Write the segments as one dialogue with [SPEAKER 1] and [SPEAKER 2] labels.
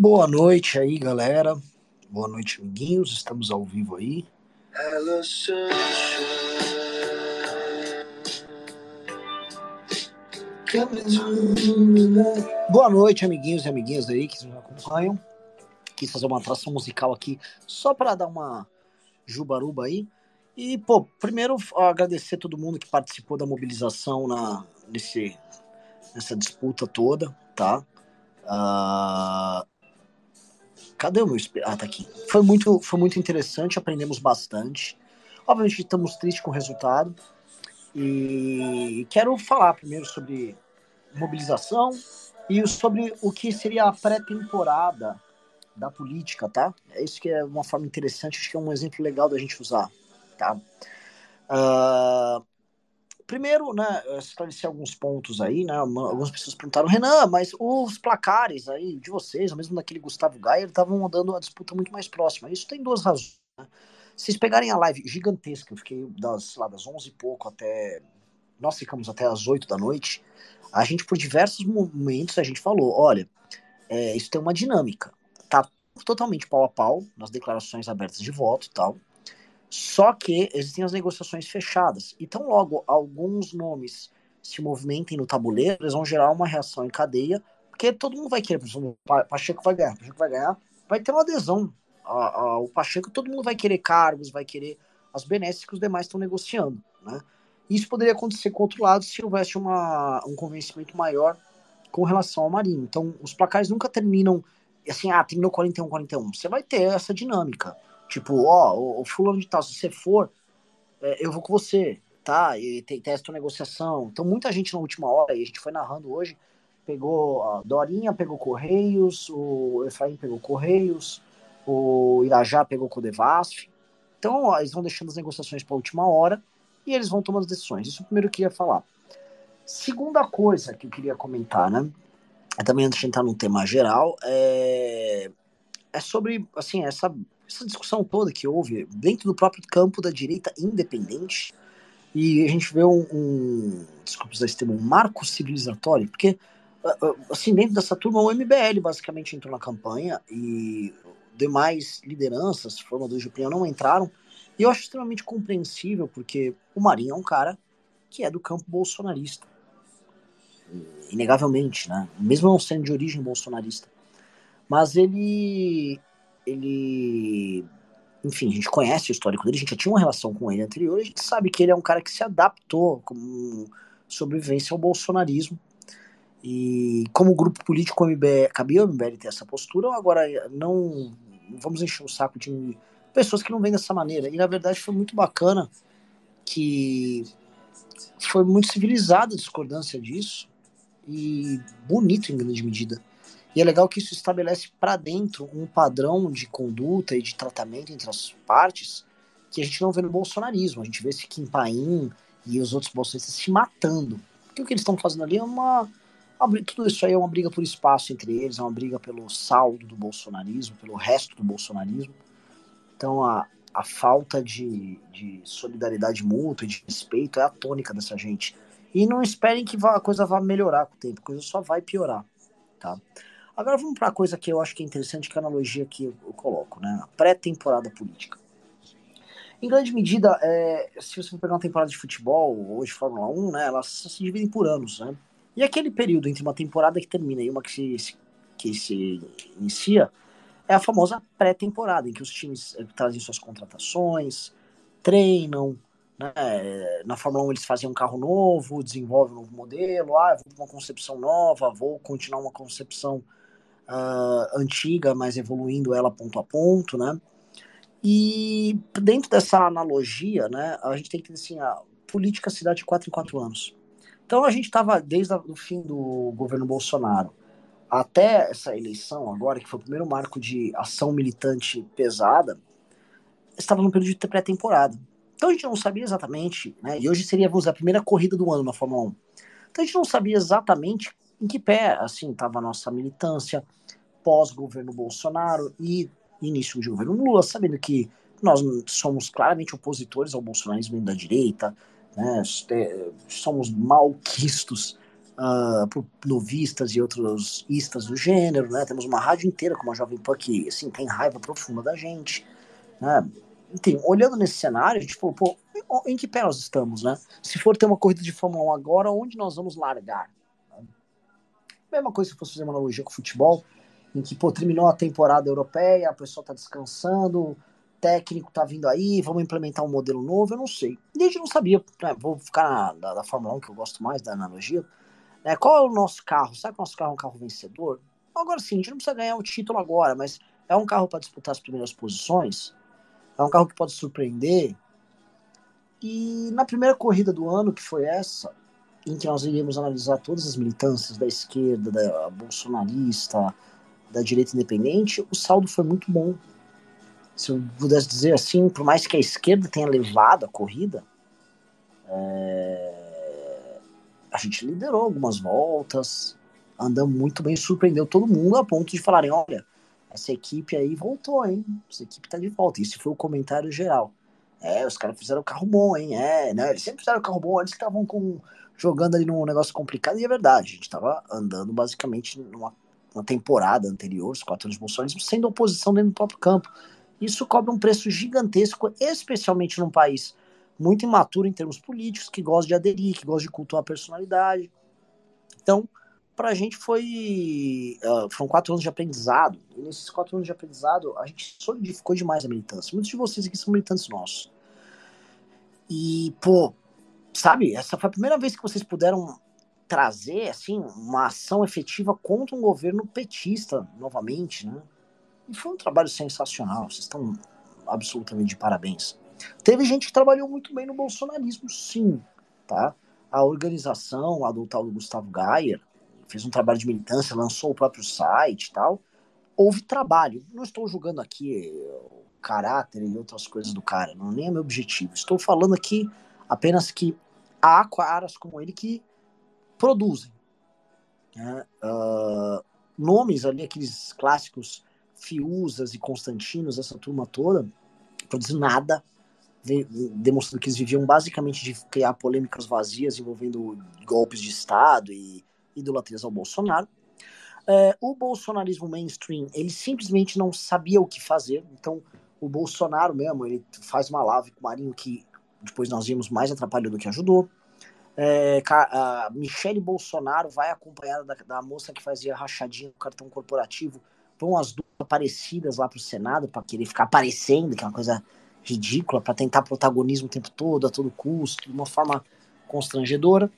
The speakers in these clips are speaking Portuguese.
[SPEAKER 1] Boa noite aí, galera. Boa noite, amiguinhos. Estamos ao vivo aí. Hello, Boa noite, amiguinhos e amiguinhas aí que nos acompanham. Quis fazer uma atração musical aqui só para dar uma jubaruba aí. E, pô, primeiro agradecer todo mundo que participou da mobilização na, nesse, nessa disputa toda, tá? Uh, Cadê o meu espelho? Ah, tá aqui. Foi muito, foi muito interessante, aprendemos bastante. Obviamente estamos tristes com o resultado. E quero falar primeiro sobre mobilização e sobre o que seria a pré-temporada da política, tá? É isso que é uma forma interessante, acho que é um exemplo legal da gente usar, tá? Uh, primeiro, né, esclarecer alguns pontos aí, né? Algumas pessoas perguntaram, Renan, mas os placares aí de vocês, ou mesmo daquele Gustavo Gaia, estavam mandando a disputa muito mais próxima. Isso tem duas razões. Né? Se vocês pegarem a live gigantesca, eu fiquei das, lá, das 11 e pouco até. Nós ficamos até as 8 da noite. A gente, por diversos momentos, a gente falou: olha, é, isso tem uma dinâmica. Tá totalmente pau a pau nas declarações abertas de voto e tal. Só que existem as negociações fechadas. Então, logo alguns nomes se movimentem no tabuleiro, eles vão gerar uma reação em cadeia, porque todo mundo vai querer, por exemplo, Pacheco vai ganhar, Pacheco vai ganhar, vai ter uma adesão ao Pacheco, todo mundo vai querer cargos, vai querer as benesses que os demais estão negociando, né? Isso poderia acontecer com o outro lado se houvesse uma, um convencimento maior com relação ao Marinho. Então, os placares nunca terminam assim, ah, terminou 41-41. Você vai ter essa dinâmica. Tipo, ó, o, o fulano de tal, se você for, é, eu vou com você, tá? E tem, essa negociação. Então, muita gente na última hora, e a gente foi narrando hoje, pegou a Dorinha, pegou Correios, o Efraim pegou Correios, o Irajá pegou Codevasf. Então, ó, eles vão deixando as negociações para a última hora e eles vão tomando as decisões. Isso é o primeiro que eu queria falar. Segunda coisa que eu queria comentar, né? Também antes de entrar no tema geral, é, é sobre, assim, essa essa discussão toda que houve dentro do próprio campo da direita independente, e a gente vê um, um desculpa usar esse termo, um marco civilizatório, porque, ah, ah, assim, dentro dessa turma, o MBL basicamente entrou na campanha e demais lideranças, formadores de opinião, não entraram, e eu acho extremamente compreensível, porque o Marinho é um cara que é do campo bolsonarista, inegavelmente, né? Mesmo não sendo de origem bolsonarista. Mas ele ele. Enfim, a gente conhece o histórico dele, a gente já tinha uma relação com ele anterior, a gente sabe que ele é um cara que se adaptou como sobrevivência ao bolsonarismo. E como grupo político, cabia ao MBL ter essa postura, agora não vamos encher o saco de pessoas que não vêm dessa maneira. E na verdade foi muito bacana que foi muito civilizada a discordância disso e bonito em grande medida. E é legal que isso estabelece para dentro um padrão de conduta e de tratamento entre as partes que a gente não vê no bolsonarismo. A gente vê esse Kim Paim e os outros bolsonaristas se matando. Porque o que eles estão fazendo ali é uma, uma. Tudo isso aí é uma briga por espaço entre eles, é uma briga pelo saldo do bolsonarismo, pelo resto do bolsonarismo. Então a, a falta de, de solidariedade mútua e de respeito é a tônica dessa gente. E não esperem que a coisa vá melhorar com o tempo, a coisa só vai piorar. Tá? Agora vamos para a coisa que eu acho que é interessante, que é a analogia que eu, coloco, né? A pré-temporada política. Em grande medida, é, se você pegar uma temporada de futebol ou de Fórmula 1, né, elas se dividem por anos, né? E aquele período entre uma temporada que termina e uma que se, que se inicia é a famosa pré-temporada, em que os times eh, trazem suas contratações, treinam, né? Na Fórmula 1 eles fazem um carro novo, desenvolvem um novo modelo, ah, vou uma concepção nova, vou continuar uma concepção uh, antiga, mas evoluindo ela ponto a ponto, né? E dentro dessa analogia, né, a gente tem que ter assim, a política dá de quatro em quatro anos. Então a gente estava desde o fim do governo Bolsonaro até essa eleição agora, que foi o primeiro marco de ação militante pesada, estava no período de pré-temporada. Então a gente não sabia exatamente, né? E hoje seria, vamos dizer, a primeira corrida do ano na Fórmula 1. Então a gente não sabia exatamente em que pé, assim, estava a nossa militância pós-governo Bolsonaro e início de governo Lula, sabendo que nós somos claramente opositores ao bolsonarismo da direita, né, somos malquistos uh, novistas e outros istas do gênero, né? Temos uma rádio inteira como a Jovem Pan que, assim, tem raiva profunda da gente, né? Enfim, olhando nesse cenário, a gente falou, pô, em que pé nós estamos, né? Se for ter uma corrida de Fórmula 1 agora, onde nós vamos largar? Mesma coisa se fosse fazer uma analogia com o futebol, em que, pô, terminou a temporada europeia, a pessoa tá descansando, técnico tá vindo aí, vamos implementar um modelo novo, eu não sei. E a gente não sabia, né? vou ficar na, da Fórmula 1, que eu gosto mais da analogia, né? Qual é o nosso carro? Sabe que o nosso carro é um carro vencedor? Agora sim, a gente não precisa ganhar o título agora, mas é um carro para disputar as primeiras posições, é um carro que pode surpreender. E na primeira corrida do ano, que foi essa, em que nós iríamos analisar todas as militâncias da esquerda, da bolsonarista, da direita independente, o saldo foi muito bom. Se eu pudesse dizer assim, por mais que a esquerda tenha levado a corrida, é a gente liderou algumas voltas, andamos muito bem, surpreendeu todo mundo a ponto de falarem, olha, essa equipe aí voltou, hein? Essa equipe tá de volta. Isso foi o comentário geral. É, os caras fizeram carro bom, hein? É, né? Eles sempre fizeram carro bom, eles estavam com jogando ali num negócio complicado, e é verdade, a gente tava andando basicamente numa, numa temporada anterior, os quatro anos de Bolsonaro, sendo oposição dentro do próprio campo. Isso cobra um preço gigantesco, especialmente num país muito imaturo em termos políticos, que gosta de aderir, que gosta de cultuar a personalidade. Então, para a gente foi. Uh, foram quatro anos de aprendizado. E nesses quatro anos de aprendizado, a gente solidificou demais a militância. Muitos de vocês aqui são militantes nossos. E, pô, sabe, essa foi a primeira vez que vocês puderam trazer, assim, uma ação efetiva contra um governo petista, novamente, né? E foi um trabalho sensacional. Vocês estão absolutamente de parabéns. Teve gente que trabalhou muito bem no bolsonarismo, sim, tá? A organização lá do tal do Gustavo Gayer fez um trabalho de militância, lançou o próprio site e tal. Houve trabalho. Não estou julgando aqui o caráter e outras coisas do cara, não nem é meu objetivo. Estou falando aqui apenas que há caras como ele que produzem. Né? Uh, nomes ali, aqueles clássicos Fiusas e Constantinos, essa turma toda, produzindo nada, demonstrando que eles viviam basicamente de criar polêmicas vazias envolvendo golpes de Estado e idolatrias ao Bolsonaro. É, o bolsonarismo mainstream, ele simplesmente não sabia o que fazer, então o Bolsonaro mesmo, ele faz uma lave com o Marinho que depois nós vimos mais atrapalhou do que ajudou. É, a Michele Bolsonaro vai acompanhada da, da, moça que fazia rachadinha no cartão corporativo. Vão as duas parecidas lá pro Senado para querer ficar aparecendo, que é uma coisa ridícula para tentar protagonismo o tempo todo, a todo custo, de uma forma constrangedora.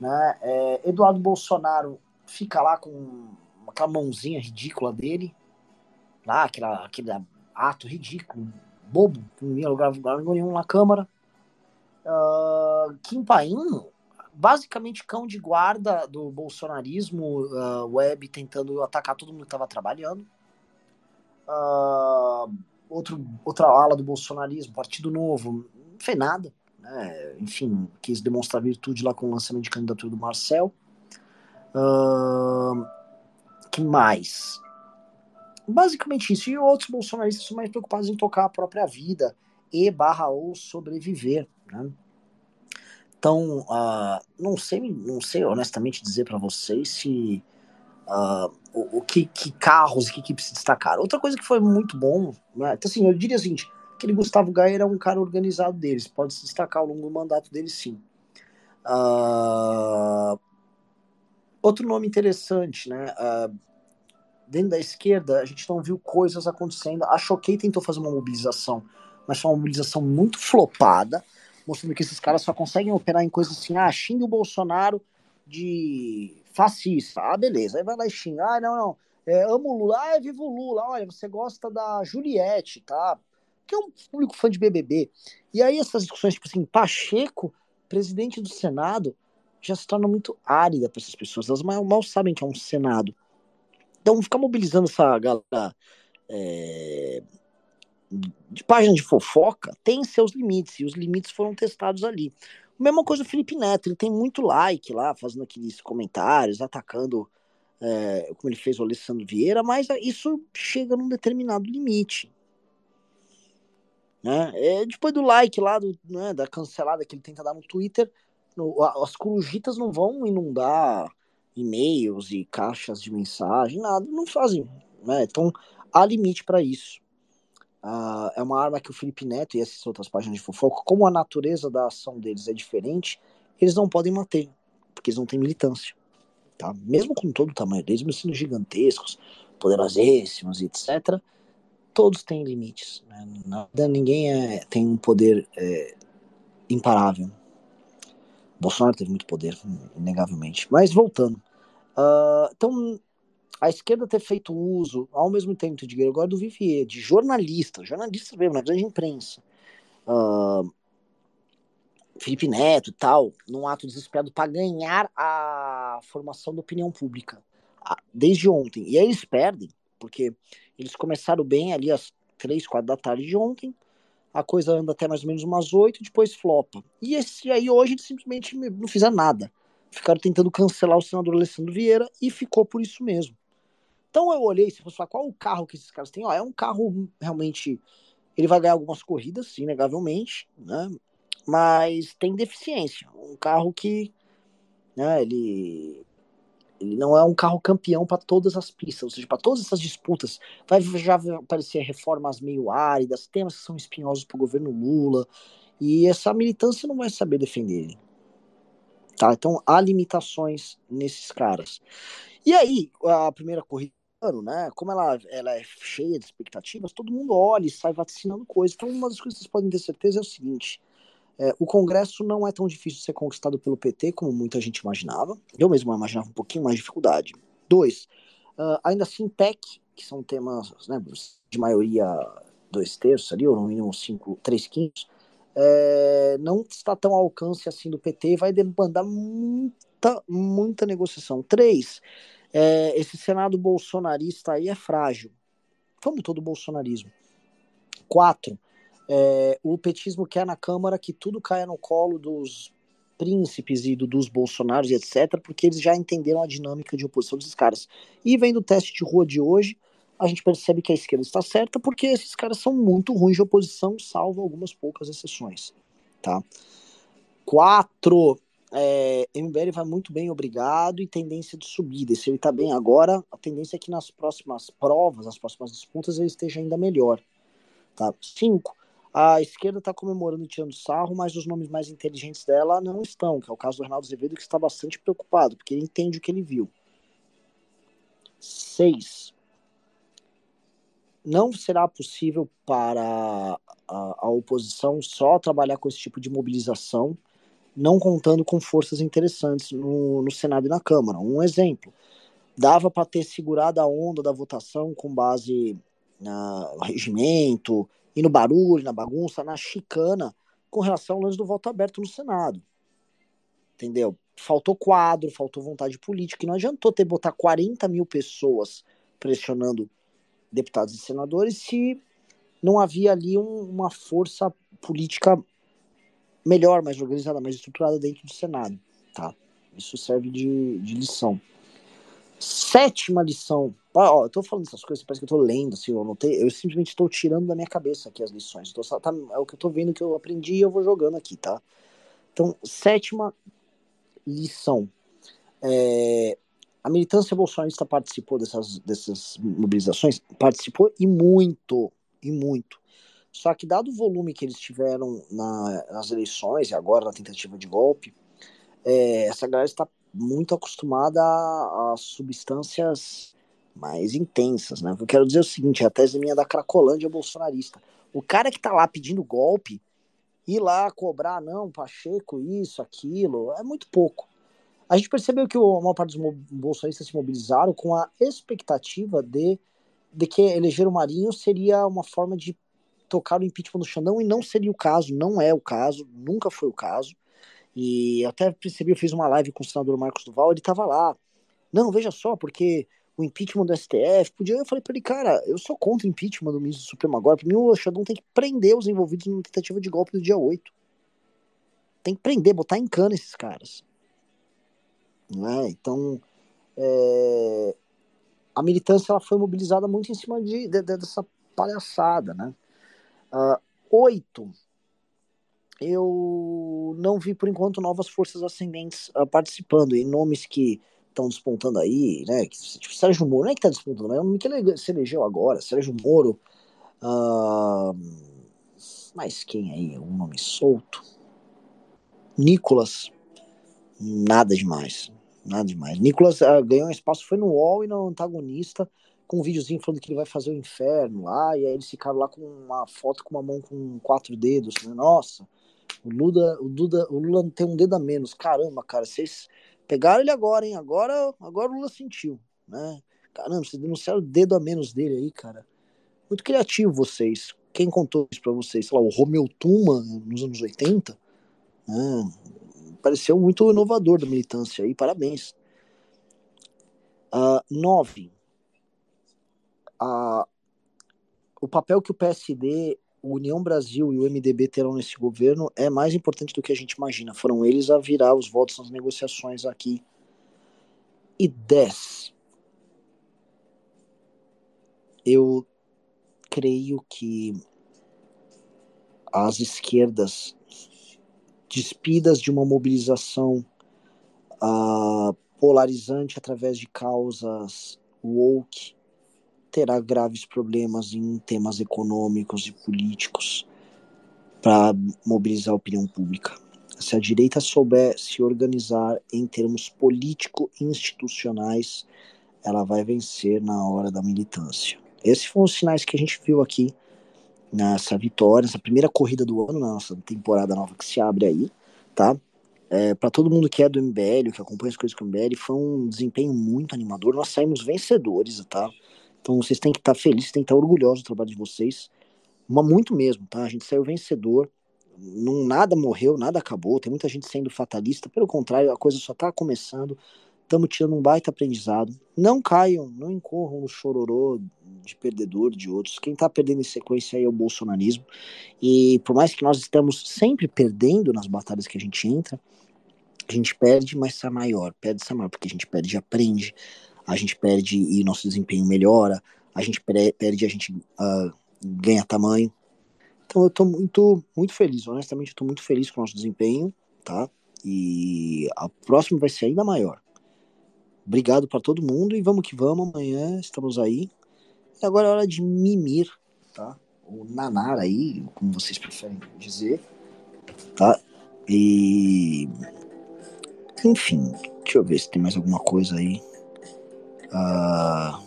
[SPEAKER 1] Né? É, Eduardo Bolsonaro fica lá com aquela mãozinha ridícula dele, lá, aquela, aquele ato ridículo, bobo, que não ia lugar, lugar nenhum na Câmara. Uh, Kim Paim, basicamente cão de guarda do bolsonarismo uh, web, tentando atacar todo mundo que estava trabalhando. Uh, outro, outra ala do bolsonarismo, Partido Novo, não fez nada. Né? Enfim, quis demonstrar virtude lá com o lançamento de candidatura do Marcel. Uh, que mais? Basicamente isso. E outros bolsonaristas são mais preocupados em tocar a própria vida e barra ou sobreviver. Né? Então, uh, não sei, não sei honestamente dizer para vocês se uh, o, o que, que, carros e que equipes se destacaram. Outra coisa que foi muito bom, né? então assim, eu diria o seguinte, aquele Gustavo Gaia é um cara organizado deles, pode se destacar ao longo do mandato dele sim. Uh, outro nome interessante, né? Uh, dentro da esquerda, a gente não viu coisas acontecendo. A Choquei tentou fazer uma mobilização, mas foi uma mobilização muito flopada, mostrando que esses caras só conseguem operar em coisas assim, ah, xingue o Bolsonaro de fascista. Ah, beleza. Aí vai lá e xinga. Ah, não, não. É, amo o Lula. Ah, vivo o Lula. Olha, você gosta da Juliette, tá? Que é um público fã de BBB. E aí essas discussões, tipo assim, Pacheco, presidente do Senado, já se torna muito árida para essas pessoas. Elas mal, mal, sabem que é um Senado. Então, ficar mobilizando essa galera é, de página de fofoca tem seus limites, e os limites foram testados ali. Mesma coisa o Felipe Neto, ele tem muito like lá, fazendo aqueles comentários, atacando é, como ele fez o Alessandro Vieira, mas isso chega num determinado limite. Né? É, depois do like lá, do, né, da cancelada que ele tenta dar no Twitter, no, as corujitas não vão inundar e-mails e caixas de mensagem, nada, não fazem. Né? Então, há limite para isso. Uh, é uma arma que o Felipe Neto e essas outras páginas de fofoca, como a natureza da ação deles é diferente, eles não podem manter, porque eles não têm militância. Tá? Mesmo com todo o tamanho deles, mesmo sendo gigantescos, poderosíssimos, etc., todos têm limites. Né? Nada, ninguém é, tem um poder é, imparável. Bolsonaro teve muito poder, inegavelmente. Mas voltando. Uh, então, a esquerda ter feito uso, ao mesmo tempo de Gregório do Vivier, de jornalista, jornalista mesmo, na grande imprensa, uh, Felipe Neto e tal, num ato desesperado para ganhar a formação da opinião pública, desde ontem. E aí eles perdem, porque eles começaram bem ali às três, quatro da tarde de ontem, a coisa anda até mais ou menos umas oito, depois flopa. E esse aí hoje eles simplesmente não fizeram nada. Ficaram tentando cancelar o senador Alessandro Vieira e ficou por isso mesmo. Então eu olhei, se fosse falar qual o carro que esses caras têm, ó, é um carro realmente. Ele vai ganhar algumas corridas, sim, né? Mas tem deficiência. Um carro que. Né, ele, ele não é um carro campeão para todas as pistas, ou seja, para todas essas disputas. Vai já aparecer reformas meio áridas, temas que são espinhosos para o governo Lula, e essa militância não vai saber defender ele. Tá? Então há limitações nesses caras. E aí, a primeira corrida ano, né? Como ela, ela é cheia de expectativas, todo mundo olha e sai vacinando coisas. Então, uma das coisas que vocês podem ter certeza é o seguinte: é, o Congresso não é tão difícil de ser conquistado pelo PT como muita gente imaginava. Eu mesmo imaginava um pouquinho mais de dificuldade. Dois, uh, ainda assim, PEC, que são temas né, de maioria dois terços ali, ou no mínimo cinco, três quintos, é, não está tão ao alcance assim do PT, vai demandar muita, muita negociação. Três, é, esse Senado bolsonarista aí é frágil, como todo bolsonarismo. Quatro, é, o petismo quer na Câmara que tudo caia no colo dos príncipes e do, dos bolsonaros etc, porque eles já entenderam a dinâmica de oposição desses caras. E vendo o teste de rua de hoje, a gente percebe que a esquerda está certa, porque esses caras são muito ruins de oposição, salvo algumas poucas exceções. Tá? Quatro, é, MBL vai muito bem, obrigado, e tendência de subida. E se ele está bem agora, a tendência é que nas próximas provas, nas próximas disputas, ele esteja ainda melhor. Tá? Cinco, a esquerda está comemorando e tirando sarro, mas os nomes mais inteligentes dela não estão, que é o caso do Reinaldo Azevedo, que está bastante preocupado, porque ele entende o que ele viu. Seis, não será possível para a, a oposição só trabalhar com esse tipo de mobilização não contando com forças interessantes no, no Senado e na Câmara. Um exemplo, dava para ter segurado a onda da votação com base no regimento, e no barulho, na bagunça, na chicana, com relação ao lance do voto aberto no Senado. Entendeu? Faltou quadro, faltou vontade política, e não adiantou ter botar 40 mil pessoas pressionando deputados e senadores se não havia ali um, uma força política melhor, mais organizada, mais estruturada dentro do Senado, tá? Isso serve de, de lição. Sétima lição. Ó, eu tô falando essas coisas, parece que eu tô lendo, assim, eu anotei, eu simplesmente estou tirando da minha cabeça aqui as lições. Tô, tá, é o que eu tô vendo que eu aprendi e eu vou jogando aqui, tá? Então, sétima lição. É, a militância bolsonarista participou dessas, dessas mobilizações? Participou e muito, e muito. Só que, dado o volume que eles tiveram na, nas eleições e agora na tentativa de golpe, é, essa galera está muito acostumada a, a, substâncias mais intensas, né? Eu quero dizer é o seguinte, a tese minha da Cracolândia bolsonarista. O cara que tá lá pedindo golpe, ir lá cobrar, não, Pacheco, isso, aquilo, é muito pouco. A gente percebeu que a maior parte dos bolsonaristas se mobilizaram com a expectativa de, de que eleger o Marinho seria uma forma de tocar o impeachment no Xandão e não seria o caso, não é o caso, nunca foi o caso. E até percebi, eu fiz uma live com o senador Marcos Duval, ele tava lá. Não, veja só, porque o impeachment do STF, podia. Eu falei para ele, cara, eu sou contra o impeachment do ministro do Supremo agora. Para mim, o Xandão tem que prender os envolvidos na tentativa de golpe do dia 8. Tem que prender, botar em cana esses caras. Né? Então, é... a militância ela foi mobilizada muito em cima de, de, de dessa palhaçada, né? Uh, oito, eu não vi por enquanto novas forças ascendentes uh, participando e nomes que estão despontando aí, né? Tipo, Sérgio Moro, não é que tá despontando, mas é um nome que se elegeu agora, Sérgio Moro. Uh, mas quem aí? Um nome solto? Nicolas. Nada demais. Nada demais. Nicolas uh, ganhou um espaço, foi no UOL e no antagonista, com um videozinho falando que ele vai fazer o inferno lá, e aí eles ficaram lá com uma foto com uma mão com quatro dedos. Né? Nossa, o Lula, o, Duda, o Lula tem um dedo a menos. Caramba, cara, vocês pegaram ele agora, hein? Agora, agora o Lula sentiu, né? Caramba, vocês denunciaram o dedo a menos dele aí, cara. Muito criativo vocês. Quem contou isso pra vocês? Sei lá, o Romeu Tuma, nos anos 80? Né? Pareceu muito inovador da militância aí, parabéns. Uh, nove. Uh, o papel que o PSD o União Brasil e o MDB terão nesse governo é mais importante do que a gente imagina. Foram eles a virar os votos nas negociações aqui. E 10. Eu creio que as esquerdas, despidas de uma mobilização uh, polarizante através de causas woke, terá graves problemas em temas econômicos e políticos para mobilizar a opinião pública. Se a direita souber se organizar em termos político-institucionais, ela vai vencer na hora da militância. Esses foram os sinais que a gente viu aqui nessa vitória, nessa primeira corrida do ano, na nossa temporada nova que se abre aí, tá? É, para todo mundo que é do MBL, que acompanha as coisas com o MBL, foi um desempenho muito animador. Nós saímos vencedores, tá? Então vocês têm que estar felizes, têm que estar orgulhosos do trabalho de vocês. Uma, muito mesmo, tá? A gente saiu vencedor. Não, nada morreu, nada acabou. Tem muita gente sendo fatalista. Pelo contrário, a coisa só está começando. Estamos tirando um baita aprendizado. Não caiam, não incorram no chororô de perdedor de outros. Quem está perdendo em sequência aí é o bolsonarismo. E por mais que nós estamos sempre perdendo nas batalhas que a gente entra, a gente perde, mas sai maior. Perde, sai maior, porque a gente perde e aprende a gente perde e nosso desempenho melhora, a gente perde e a gente uh, ganha tamanho. Então eu tô muito, muito feliz, honestamente, eu tô muito feliz com o nosso desempenho, tá? E a próxima vai ser ainda maior. Obrigado para todo mundo e vamos que vamos, amanhã estamos aí. E agora é hora de mimir, tá? Ou nanar aí, como vocês preferem dizer, tá? E. Enfim, deixa eu ver se tem mais alguma coisa aí. Ah,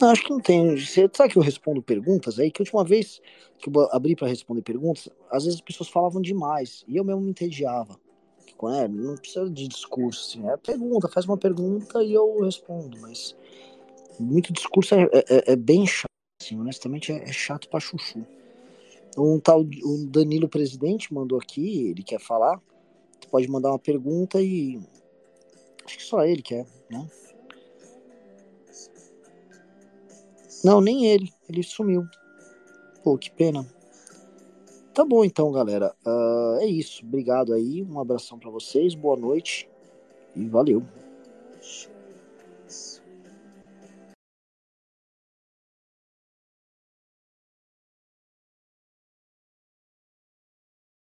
[SPEAKER 1] não, acho que não tem. Sabe que eu respondo perguntas aí? Que a última vez que eu abri para responder perguntas, às vezes as pessoas falavam demais e eu mesmo me entediava. É, não precisa de discurso, assim. É pergunta, faz uma pergunta e eu respondo, mas muito discurso é, é, é, é bem chato, assim, honestamente é, é chato pra chuchu. Um tal, o Danilo Presidente mandou aqui, ele quer falar. Você pode mandar uma pergunta e Acho que só ele quer, né? Não, nem ele. Ele sumiu. Pô, que pena. Tá bom então, galera. Uh, é isso. Obrigado aí. Um abração para vocês. Boa noite. E valeu.